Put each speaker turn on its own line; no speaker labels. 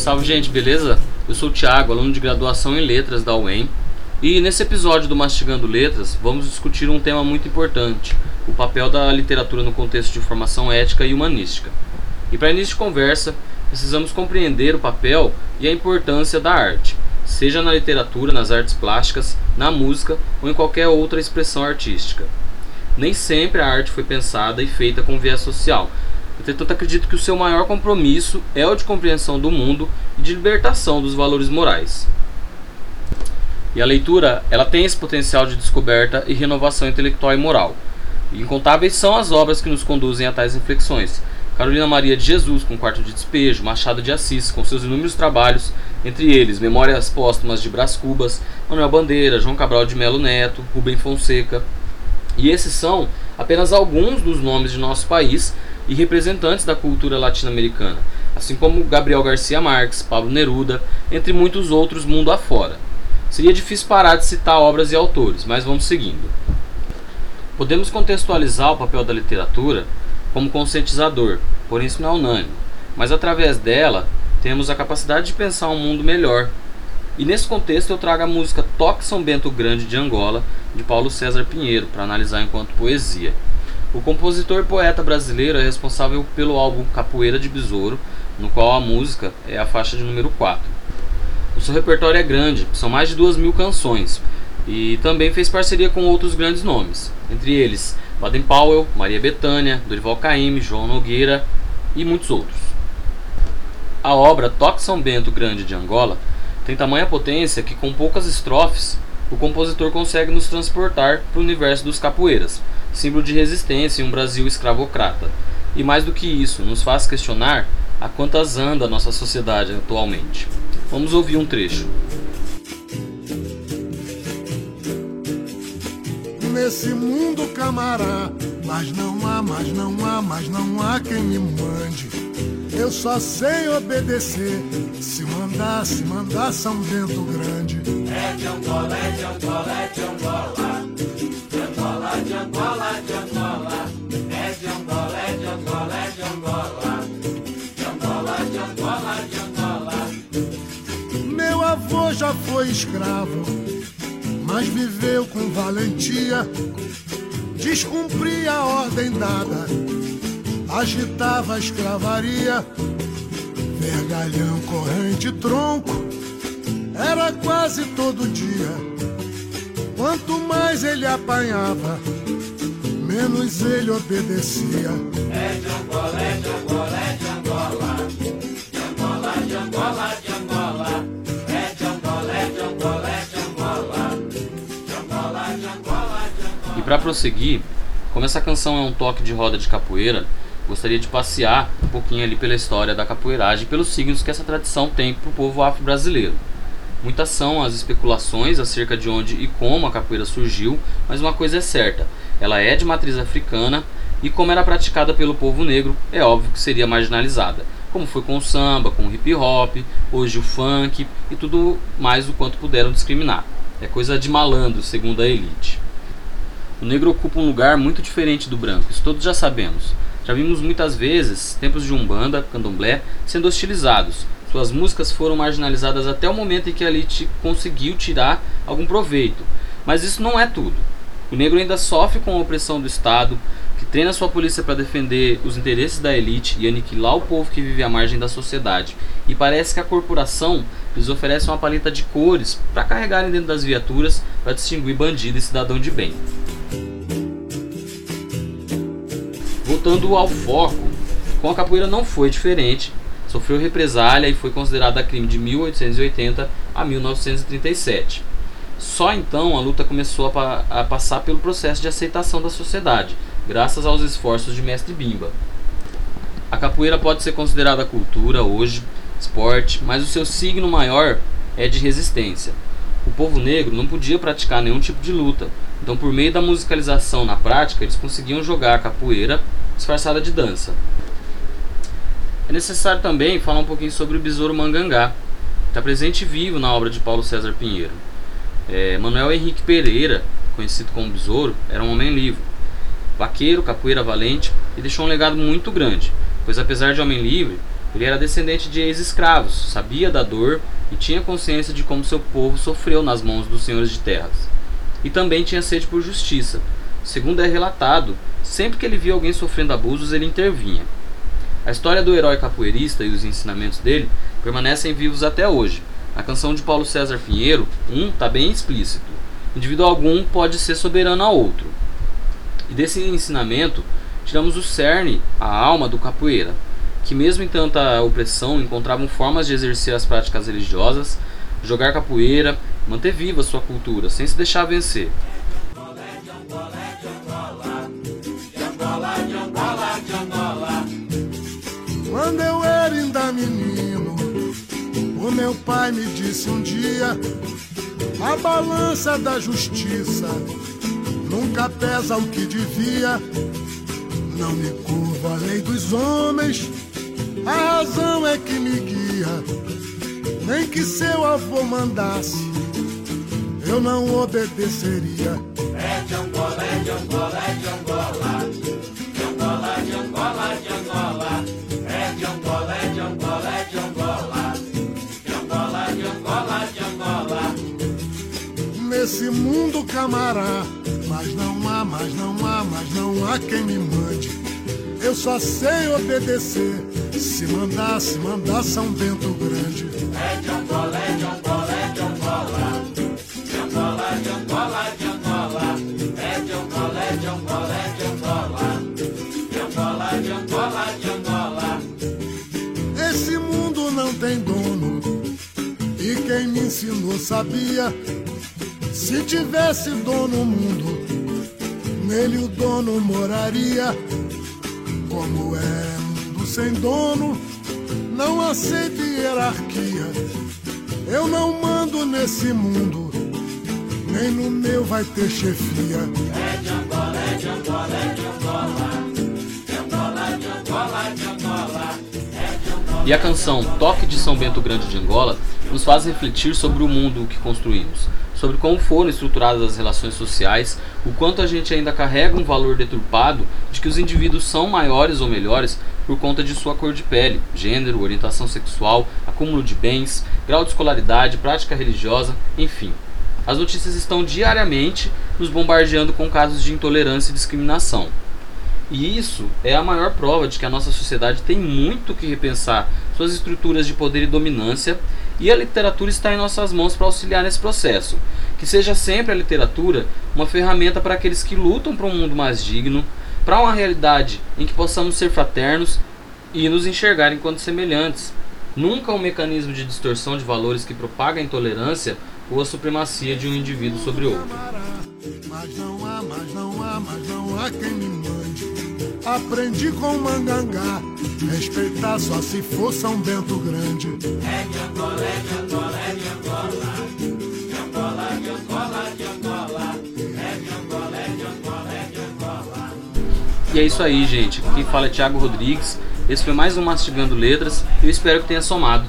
Salve gente, beleza? Eu sou o Thiago, aluno de graduação em Letras da UEM. E nesse episódio do Mastigando Letras, vamos discutir um tema muito importante: o papel da literatura no contexto de formação ética e humanística. E para início de conversa, precisamos compreender o papel e a importância da arte, seja na literatura, nas artes plásticas, na música ou em qualquer outra expressão artística. Nem sempre a arte foi pensada e feita com viés social, Entretanto, acredito que o seu maior compromisso é o de compreensão do mundo e de libertação dos valores morais. E a leitura, ela tem esse potencial de descoberta e renovação intelectual e moral. Incontáveis são as obras que nos conduzem a tais reflexões. Carolina Maria de Jesus, com Quarto de Despejo, Machado de Assis, com seus inúmeros trabalhos, entre eles Memórias Póstumas de Brás Cubas, Manuel Bandeira, João Cabral de Melo Neto, Rubem Fonseca. E esses são apenas alguns dos nomes de nosso país e representantes da cultura latino-americana, assim como Gabriel Garcia Marques, Pablo Neruda, entre muitos outros mundo afora. Seria difícil parar de citar obras e autores, mas vamos seguindo. Podemos contextualizar o papel da literatura como conscientizador, porém isso não é unânime, mas através dela temos a capacidade de pensar um mundo melhor. E nesse contexto eu trago a música Toque São Bento Grande de Angola, de Paulo César Pinheiro, para analisar enquanto poesia. O compositor poeta brasileiro é responsável pelo álbum Capoeira de Besouro, no qual a música é a faixa de número 4. O seu repertório é grande, são mais de duas mil canções, e também fez parceria com outros grandes nomes, entre eles Baden Powell, Maria Bethânia, Dorival Caymmi, João Nogueira e muitos outros. A obra Toque São Bento Grande de Angola tem tamanha potência que com poucas estrofes o compositor consegue nos transportar para o universo dos capoeiras, símbolo de resistência em um Brasil escravocrata. E mais do que isso, nos faz questionar a quantas anda a nossa sociedade atualmente. Vamos ouvir um trecho.
Nesse mundo camará, mas não há, mas não há, mas não há quem me mande. Eu só sei obedecer. Se mandar, se mandar São Bento Grande.
É de Angola, é de Angola, é de Angola.
Já foi escravo, mas viveu com valentia. Descumpria a ordem dada, agitava a escravaria. Vergalhão, corrente, tronco, era quase todo dia. Quanto mais ele apanhava, menos ele obedecia.
É de Angola, é de Angola, é de Angola. De Angola, de Angola, de Angola.
E para prosseguir, como essa canção é um toque de roda de capoeira, gostaria de passear um pouquinho ali pela história da capoeiragem e pelos signos que essa tradição tem para o povo afro-brasileiro. Muitas são as especulações acerca de onde e como a capoeira surgiu, mas uma coisa é certa: ela é de matriz africana e, como era praticada pelo povo negro, é óbvio que seria marginalizada, como foi com o samba, com o hip hop, hoje o funk e tudo mais o quanto puderam discriminar. É coisa de malandro, segundo a elite. O negro ocupa um lugar muito diferente do branco, isso todos já sabemos. Já vimos muitas vezes templos de umbanda, candomblé sendo hostilizados, suas músicas foram marginalizadas até o momento em que a elite conseguiu tirar algum proveito. Mas isso não é tudo. O negro ainda sofre com a opressão do Estado, que treina sua polícia para defender os interesses da elite e aniquilar o povo que vive à margem da sociedade. E parece que a corporação lhes oferece uma paleta de cores para carregarem dentro das viaturas para distinguir bandido e cidadão de bem. Voltando ao foco, com a capoeira não foi diferente sofreu represália e foi considerada crime de 1880 a 1937. Só então a luta começou a, a, passar pelo processo de aceitação da sociedade, graças aos esforços de Mestre Bimba. A capoeira pode ser considerada cultura hoje, esporte, mas o seu signo maior é de resistência. O povo negro não podia praticar nenhum tipo de luta, então por meio da musicalização na prática eles conseguiam jogar a capoeira disfarçada de dança. É necessário também falar um pouquinho sobre o Besouro Mangangá, está presente vivo na obra de Paulo César Pinheiro. É, Manuel Henrique Pereira, conhecido como Besouro, era um homem livre, vaqueiro, capoeira valente e deixou um legado muito grande, pois apesar de homem livre, Ele era descendente de ex-escravos, sabia da dor e tinha consciência de como seu povo sofreu nas mãos dos senhores de terras. E também tinha sede por justiça. Segundo é relatado, sempre que ele via alguém sofrendo abusos, ele intervinha. A história do herói capoeirista e os ensinamentos dele permanecem vivos até hoje. A canção de Paulo César Pinheiro, um, está bem explícito. Indivíduo algum pode ser soberano a outro. E desse ensinamento, tiramos o cerne, a alma do capoeira, que mesmo em tanta opressão encontravam formas de exercer as práticas religiosas, jogar capoeira, manter viva sua cultura, sem se deixar vencer.
Quando eu era ainda menino, o meu pai me disse um dia: a balança da justiça nunca pesa o que devia. Não me curvo a lei dos homens, a razão é que me guia. Nem que seu avô mandasse, eu não obedeceria. Mundo camará, mas não há, mas não há, mas não há quem me mande. Eu só sei obedecer. Se mandar, se mandar São Bento Grande.
É de Angola, é de Angola, é de Angola. De Angola, de Angola, de Angola. É de Angola, é de Angola, é de Angola. De Angola, de Angola, de Angola.
Esse mundo não tem dono. E quem me ensinou sabia. Se tivesse dono o mundo, nele o dono moraria. Como é mundo sem dono, não aceito hierarquia. Eu não mando nesse mundo, nem no meu vai ter chefia.
É de Angola, é de Angola, é de Angola. De Angola, de Angola, de Angola. É de Angola.
E a canção Toque de São Bento Grande de Angola nos faz refletir sobre o mundo que construímos, sobre como foram estruturadas as relações sociais, o quanto a gente ainda carrega um valor deturpado de que os indivíduos são maiores ou melhores por conta de sua cor de pele, gênero, orientação sexual, acúmulo de bens, grau de escolaridade, prática religiosa, enfim. As notícias estão diariamente nos bombardeando com casos de intolerância e discriminação. E isso é a maior prova de que a nossa sociedade tem muito que repensar suas estruturas de poder e dominância, e a literatura está em nossas mãos para auxiliar nesse processo. Que seja sempre a literatura uma ferramenta para aqueles que lutam para um mundo mais digno, para uma realidade em que possamos ser fraternos e nos enxergar enquanto semelhantes. Nunca um mecanismo de distorção de valores que propaga a intolerância ou a supremacia de um indivíduo sobre outro.
Aprendi com mangangá, respeitar só se for São Bento Grande.
É de Angola, é de Angola, é de Angola. De Angola, de Angola, de Angola. É de Angola, é de Angola, é de Angola.
E é isso aí, gente. Quem fala é Thiago Rodrigues. Esse foi mais um Mastigando Letras. Eu espero que tenha somado.